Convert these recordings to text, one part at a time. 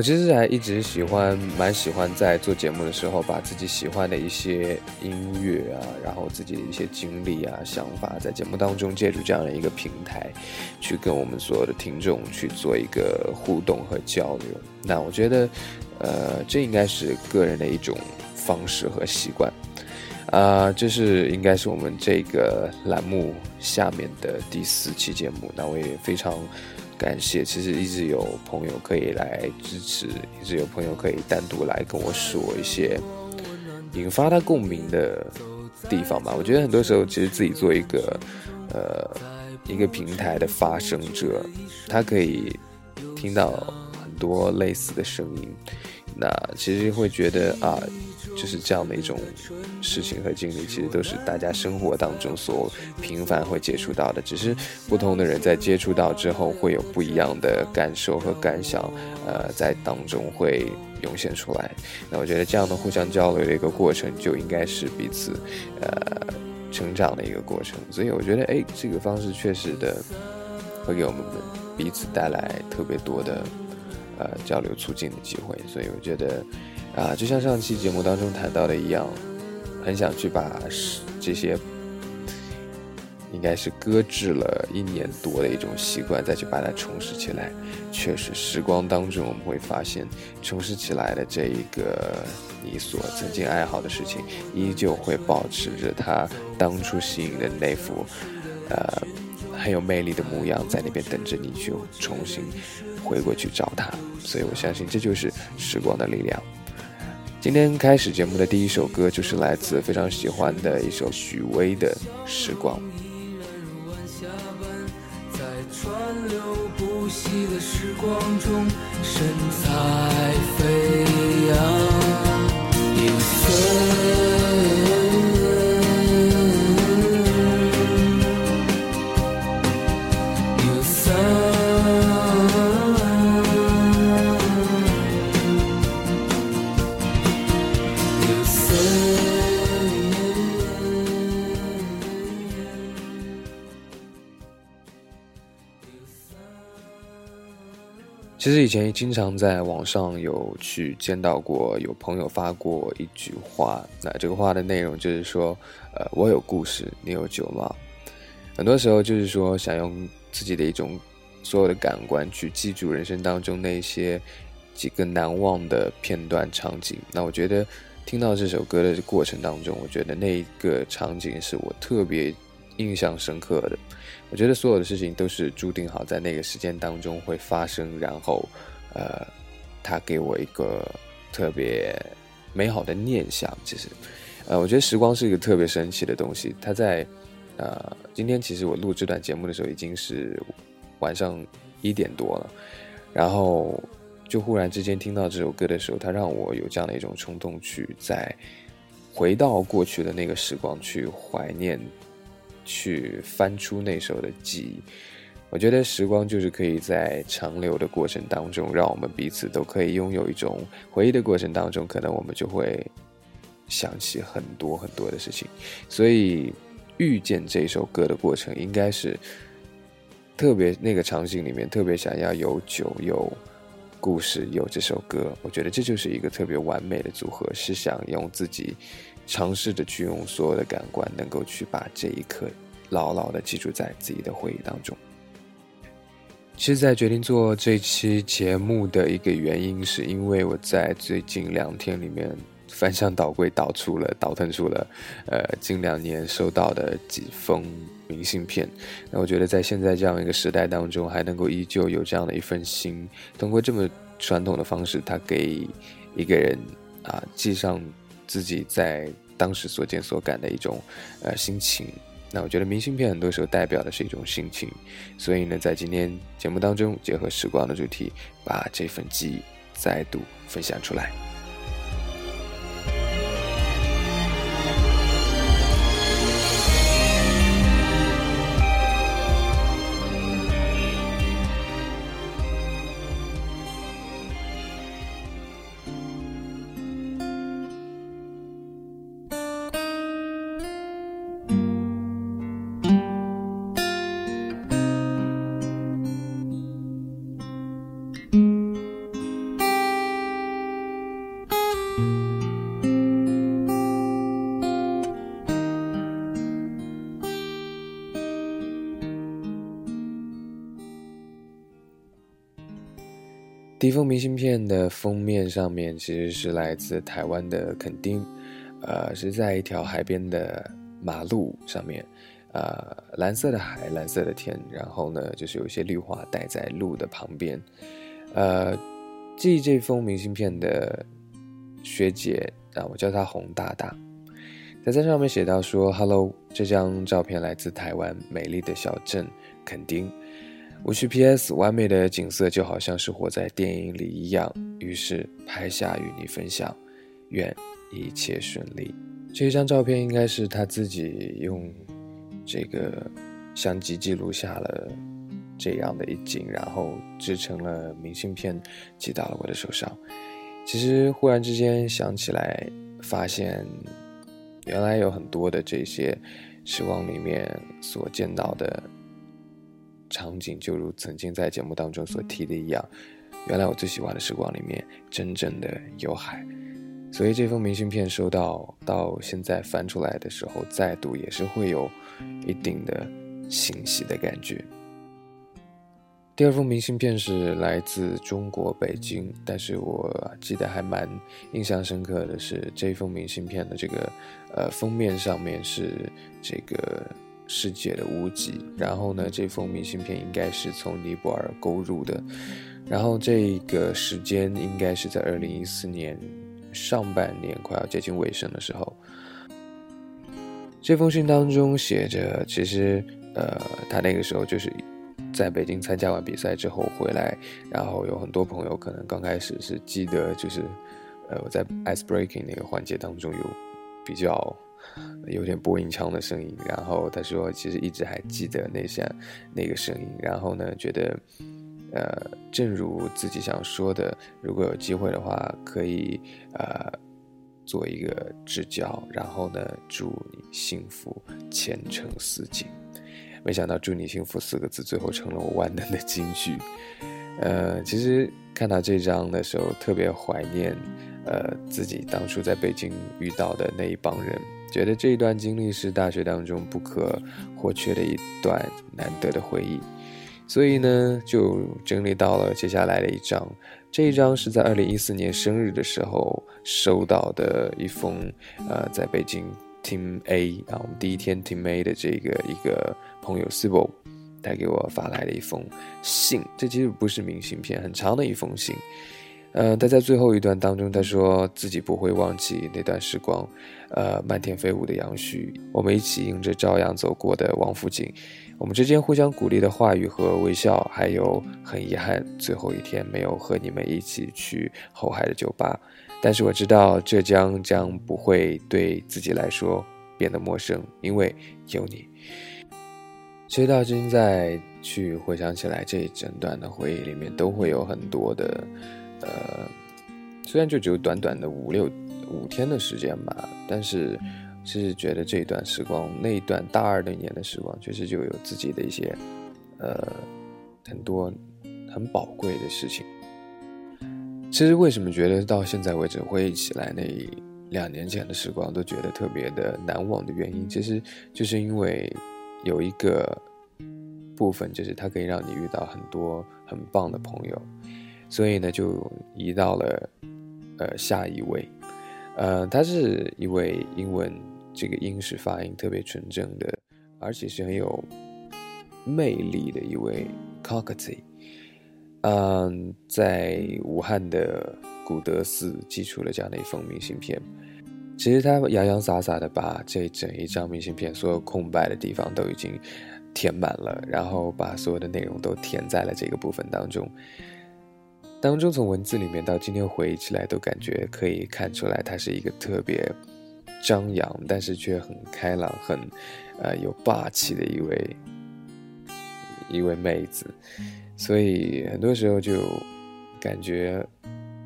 我其实还一直喜欢，蛮喜欢在做节目的时候，把自己喜欢的一些音乐啊，然后自己的一些经历啊、想法，在节目当中借助这样的一个平台，去跟我们所有的听众去做一个互动和交流。那我觉得，呃，这应该是个人的一种方式和习惯。啊，这是应该是我们这个栏目下面的第四期节目。那我也非常。感谢，其实一直有朋友可以来支持，一直有朋友可以单独来跟我说一些引发他共鸣的地方吧。我觉得很多时候，其实自己做一个呃一个平台的发声者，他可以听到很多类似的声音，那其实会觉得啊。就是这样的一种事情和经历，其实都是大家生活当中所频繁会接触到的，只是不同的人在接触到之后会有不一样的感受和感想，呃，在当中会涌现出来。那我觉得这样的互相交流的一个过程，就应该是彼此呃成长的一个过程。所以我觉得，哎，这个方式确实的会给我们彼此带来特别多的呃交流促进的机会。所以我觉得。啊，就像上期节目当中谈到的一样，很想去把这些应该是搁置了一年多的一种习惯，再去把它重拾起来。确实，时光当中我们会发现，重拾起来的这一个你所曾经爱好的事情，依旧会保持着它当初吸引的那副呃很有魅力的模样，在那边等着你去重新回过去找它。所以我相信，这就是时光的力量。今天开始节目的第一首歌，就是来自非常喜欢的一首许巍的《时光》。在川流不息的时光中，神采飞扬，其实以前经常在网上有去见到过，有朋友发过一句话，那这个话的内容就是说，呃，我有故事，你有酒吗？很多时候就是说，想用自己的一种所有的感官去记住人生当中那些几个难忘的片段场景。那我觉得听到这首歌的过程当中，我觉得那一个场景是我特别印象深刻的。我觉得所有的事情都是注定好在那个时间当中会发生，然后，呃，他给我一个特别美好的念想。其实，呃，我觉得时光是一个特别神奇的东西。它在，呃，今天其实我录这段节目的时候已经是晚上一点多了，然后就忽然之间听到这首歌的时候，它让我有这样的一种冲动，去再回到过去的那个时光去怀念。去翻出那时候的记忆，我觉得时光就是可以在长流的过程当中，让我们彼此都可以拥有一种回忆的过程当中，可能我们就会想起很多很多的事情。所以遇见这首歌的过程，应该是特别那个场景里面特别想要有酒、有故事、有这首歌。我觉得这就是一个特别完美的组合，是想用自己。尝试着去用所有的感官，能够去把这一刻牢牢的记住在自己的回忆当中。其实，在决定做这期节目的一个原因，是因为我在最近两天里面翻箱倒柜，导出了倒腾出了，呃，近两年收到的几封明信片。那我觉得，在现在这样一个时代当中，还能够依旧有这样的一份心，通过这么传统的方式，他给一个人啊寄上。自己在当时所见所感的一种呃心情，那我觉得明信片很多时候代表的是一种心情，所以呢，在今天节目当中，结合时光的主题，把这份记忆再度分享出来。第一封明信片的封面上面其实是来自台湾的垦丁，呃，是在一条海边的马路上面，呃，蓝色的海，蓝色的天，然后呢，就是有一些绿化带在路的旁边，呃，寄这封明信片的学姐啊，我叫她洪大大，她在上面写到说：“Hello，这张照片来自台湾美丽的小镇垦丁。”我去 P.S. 完美的景色就好像是活在电影里一样，于是拍下与你分享，愿一切顺利。这一张照片应该是他自己用这个相机记录下了这样的一景，然后制成了明信片寄到了我的手上。其实忽然之间想起来，发现原来有很多的这些时光里面所见到的。场景就如曾经在节目当中所提的一样，原来我最喜欢的时光里面真正的有海，所以这封明信片收到到现在翻出来的时候再读也是会有一定的欣喜的感觉。第二封明信片是来自中国北京，但是我记得还蛮印象深刻的是这封明信片的这个呃封面上面是这个。世界的屋脊，然后呢，这封明信片应该是从尼泊尔购入的，然后这个时间应该是在二零一四年上半年快要接近尾声的时候。这封信当中写着，其实呃，他那个时候就是在北京参加完比赛之后回来，然后有很多朋友可能刚开始是记得，就是呃，我在 ice breaking 那个环节当中有比较。有点播音腔的声音，然后他说，其实一直还记得那下那个声音，然后呢，觉得，呃，正如自己想说的，如果有机会的话，可以呃做一个支教，然后呢，祝你幸福，前程似锦。没想到“祝你幸福”四个字最后成了我万能的金句。呃，其实看到这张的时候，特别怀念，呃，自己当初在北京遇到的那一帮人。觉得这一段经历是大学当中不可或缺的一段难得的回忆，所以呢，就整理到了接下来的一张。这一张是在二零一四年生日的时候收到的一封，呃，在北京 Team A 啊，我们第一天 Team A 的这个一个朋友 Sibo，他给我发来的一封信。这其实不是明信片，很长的一封信。呃，他在最后一段当中，他说自己不会忘记那段时光，呃，漫天飞舞的杨絮，我们一起迎着朝阳走过的王府井，我们之间互相鼓励的话语和微笑，还有很遗憾最后一天没有和你们一起去后海的酒吧，但是我知道浙江将不会对自己来说变得陌生，因为有你。其实到今再去回想起来，这一整段的回忆里面，都会有很多的。呃，虽然就只有短短的五六五天的时间吧，但是是觉得这一段时光，那一段大二那年的时光，确实就有自己的一些呃很多很宝贵的事情。其实为什么觉得到现在为止回忆起来那两年前的时光都觉得特别的难忘的原因，其实就是因为有一个部分，就是它可以让你遇到很多很棒的朋友。所以呢，就移到了，呃，下一位，呃，他是一位英文这个英式发音特别纯正的，而且是很有魅力的一位 Cockatoo，嗯，在武汉的古德寺寄出了这样的一封明信片。其实他洋洋洒洒的把这整一张明信片所有空白的地方都已经填满了，然后把所有的内容都填在了这个部分当中。当中从文字里面到今天回忆起来，都感觉可以看出来，她是一个特别张扬，但是却很开朗、很呃有霸气的一位一位妹子。所以很多时候就感觉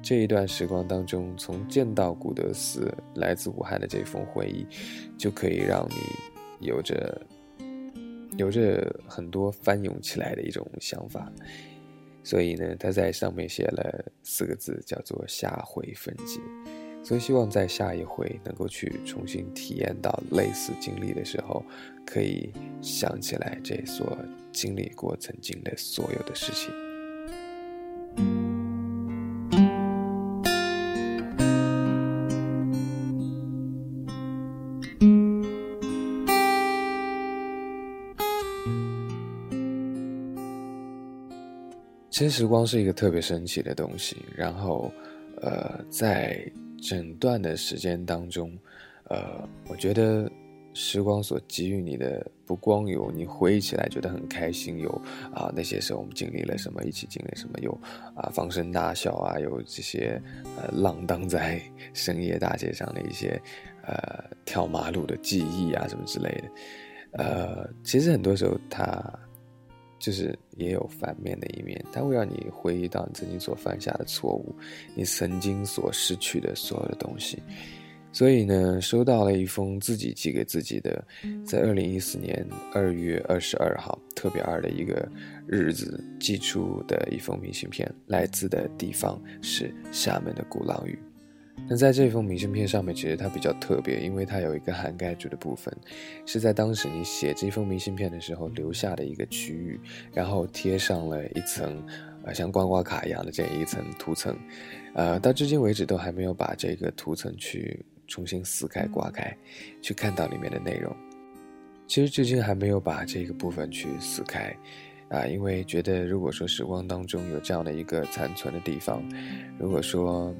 这一段时光当中，从见到古德寺来自武汉的这封回忆，就可以让你有着有着很多翻涌起来的一种想法。所以呢，他在上面写了四个字，叫做“下回分解”。所以希望在下一回能够去重新体验到类似经历的时候，可以想起来这所经历过曾经的所有的事情。其实时光是一个特别神奇的东西，然后，呃，在整段的时间当中，呃，我觉得时光所给予你的，不光有你回忆起来觉得很开心，有啊那些时候我们经历了什么，一起经历什么，有啊放声大笑啊，有这些呃浪荡在 深夜大街上的一些呃跳马路的记忆啊什么之类的，呃，其实很多时候它。就是也有反面的一面，它会让你回忆到你曾经所犯下的错误，你曾经所失去的所有的东西。所以呢，收到了一封自己寄给自己的，在二零一四年二月二十二号特别二的一个日子寄出的一封明信片，来自的地方是厦门的鼓浪屿。那在这封明信片上面，其实它比较特别，因为它有一个涵盖住的部分，是在当时你写这封明信片的时候留下的一个区域，然后贴上了一层，呃，像刮刮卡一样的这样一层涂层，呃，到至今为止都还没有把这个涂层去重新撕开刮开，去看到里面的内容。其实至今还没有把这个部分去撕开，啊，因为觉得如果说时光当中有这样的一个残存的地方，如果说。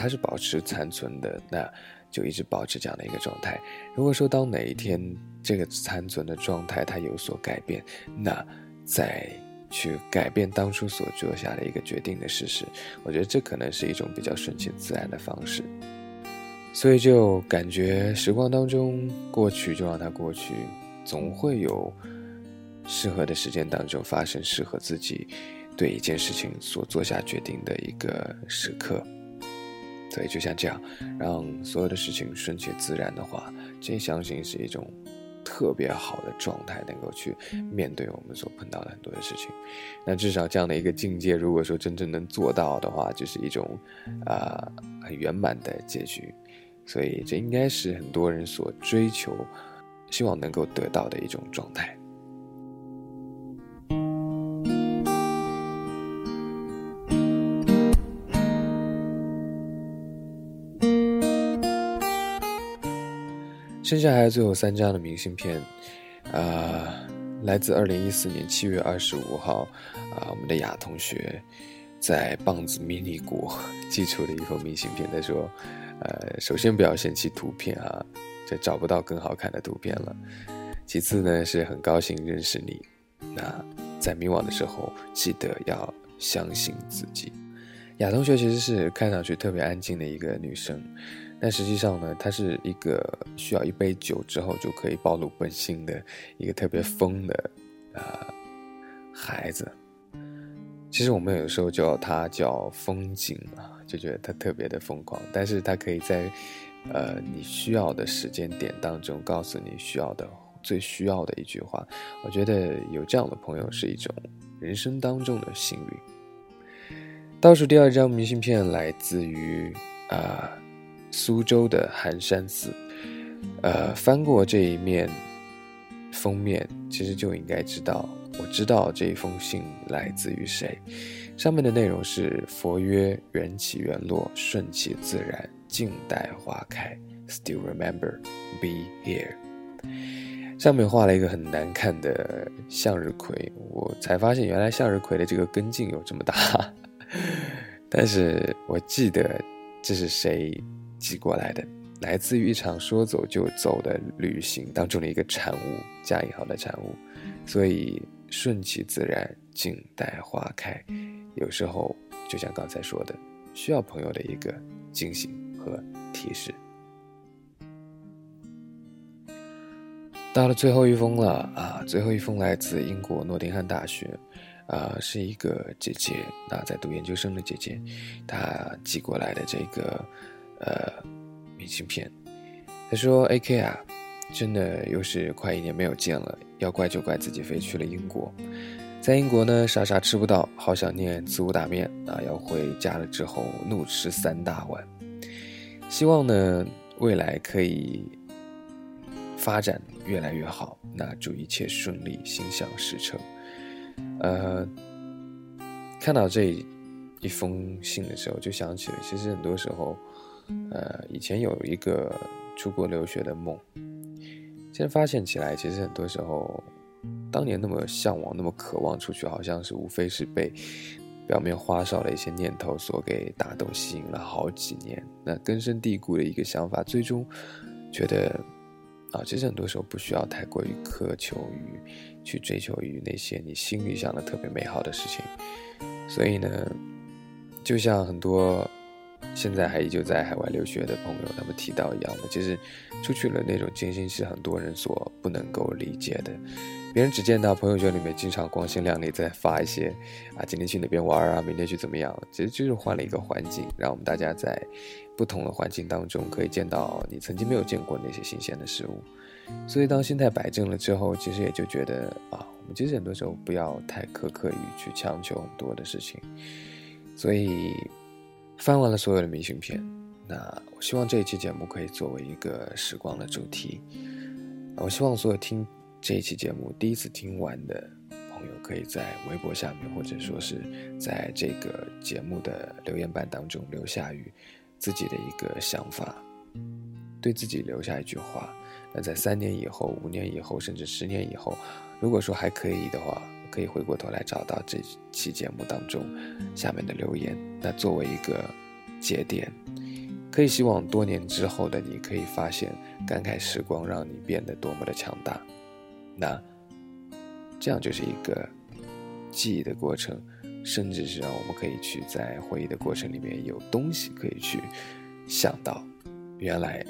它是保持残存的，那就一直保持这样的一个状态。如果说当哪一天这个残存的状态它有所改变，那再去改变当初所做下的一个决定的事实，我觉得这可能是一种比较顺其自然的方式。所以就感觉时光当中过去就让它过去，总会有适合的时间当中发生适合自己对一件事情所做下决定的一个时刻。所以就像这样，让所有的事情顺其自然的话，这相信是一种特别好的状态，能够去面对我们所碰到的很多的事情。那至少这样的一个境界，如果说真正能做到的话，就是一种啊很圆满的结局。所以这应该是很多人所追求、希望能够得到的一种状态。剩下还有最后三张的明信片，啊，来自二零一四年七月二十五号，啊，我们的雅同学在棒子迷你国寄出的一封明信片。他说，呃，首先不要嫌弃图片啊，这找不到更好看的图片了。其次呢，是很高兴认识你。那在迷惘的时候，记得要相信自己。雅同学其实是看上去特别安静的一个女生。但实际上呢，他是一个需要一杯酒之后就可以暴露本性的一个特别疯的，呃，孩子。其实我们有时候叫他叫风景啊，就觉得他特别的疯狂。但是他可以在，呃，你需要的时间点当中告诉你需要的最需要的一句话。我觉得有这样的朋友是一种人生当中的幸运。倒数第二张明信片来自于啊。苏州的寒山寺，呃，翻过这一面封面，其实就应该知道，我知道这一封信来自于谁。上面的内容是：佛曰缘起缘落，顺其自然，静待花开。Still remember, be here。上面画了一个很难看的向日葵，我才发现原来向日葵的这个根茎有这么大。但是我记得这是谁？寄过来的，来自于一场说走就走的旅行当中的一个产物，加引号的产物，所以顺其自然，静待花开。有时候就像刚才说的，需要朋友的一个惊醒和提示。到了最后一封了啊，最后一封来自英国诺丁汉大学，啊，是一个姐姐，那在读研究生的姐姐，她寄过来的这个。呃，明信片，他说：“A K 啊，真的又是快一年没有见了，要怪就怪自己飞去了英国，在英国呢啥啥吃不到，好想念自五打面啊，要回家了之后怒吃三大碗。希望呢未来可以发展越来越好，那祝一切顺利，心想事成。呃，看到这一封信的时候，就想起了，其实很多时候，呃，以前有一个出国留学的梦，现在发现起来，其实很多时候，当年那么向往、那么渴望出去，好像是无非是被表面花哨的一些念头所给打动、吸引了好几年，那根深蒂固的一个想法，最终觉得。啊，其实很多时候不需要太过于苛求于去追求于那些你心里想的特别美好的事情，所以呢，就像很多现在还依旧在海外留学的朋友他们提到一样的，其实出去了那种艰辛是很多人所不能够理解的。别人只见到朋友圈里面经常光鲜亮丽，在发一些啊今天去哪边玩啊，明天去怎么样，其实就是换了一个环境，让我们大家在。不同的环境当中，可以见到你曾经没有见过那些新鲜的事物，所以当心态摆正了之后，其实也就觉得啊，我们其实很多时候不要太苛刻于去强求很多的事情。所以翻完了所有的明信片，那我希望这一期节目可以作为一个时光的主题。我希望所有听这一期节目第一次听完的朋友，可以在微博下面，或者说是在这个节目的留言板当中留下与。自己的一个想法，对自己留下一句话。那在三年以后、五年以后，甚至十年以后，如果说还可以的话，可以回过头来找到这期节目当中下面的留言，那作为一个节点，可以希望多年之后的你可以发现，感慨时光让你变得多么的强大。那这样就是一个记忆的过程。甚至是让我们可以去在回忆的过程里面有东西可以去想到，原来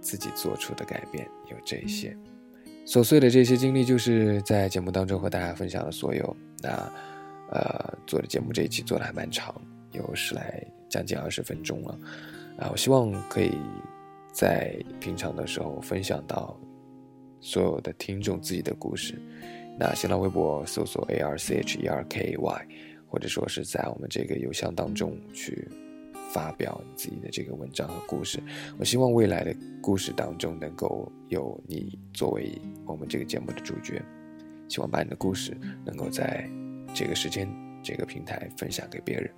自己做出的改变有这些琐碎的这些经历，就是在节目当中和大家分享的所有。那呃，做的节目这一期做的还蛮长，有十来将近二十分钟了啊。我希望可以在平常的时候分享到所有的听众自己的故事。那新浪微博搜索 A R C H E R K Y。或者说是在我们这个邮箱当中去发表你自己的这个文章和故事。我希望未来的故事当中能够有你作为我们这个节目的主角，希望把你的故事能够在这个时间、这个平台分享给别人。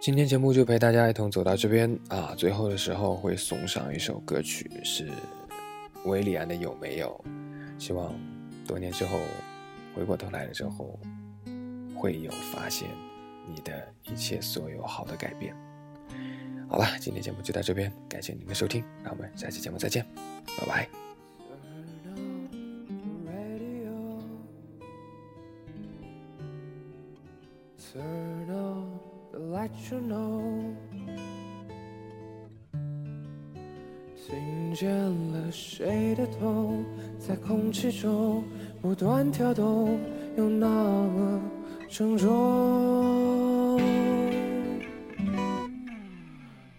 今天节目就陪大家一同走到这边啊，最后的时候会送上一首歌曲，是维里安的《有没有》，希望多年之后回过头来的时候。会有发现你的一切所有好的改变。好了，今天节目就到这边，感谢您的收听，让我们下期节目再见，拜拜。见了谁的痛，在空气中不断跳动，又那么。沉重。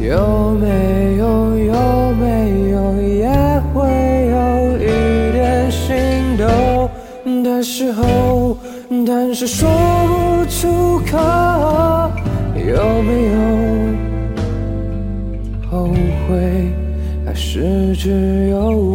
有没有有没有也会有一点心动的时候，但是说不出口。有没有后悔？还是只有。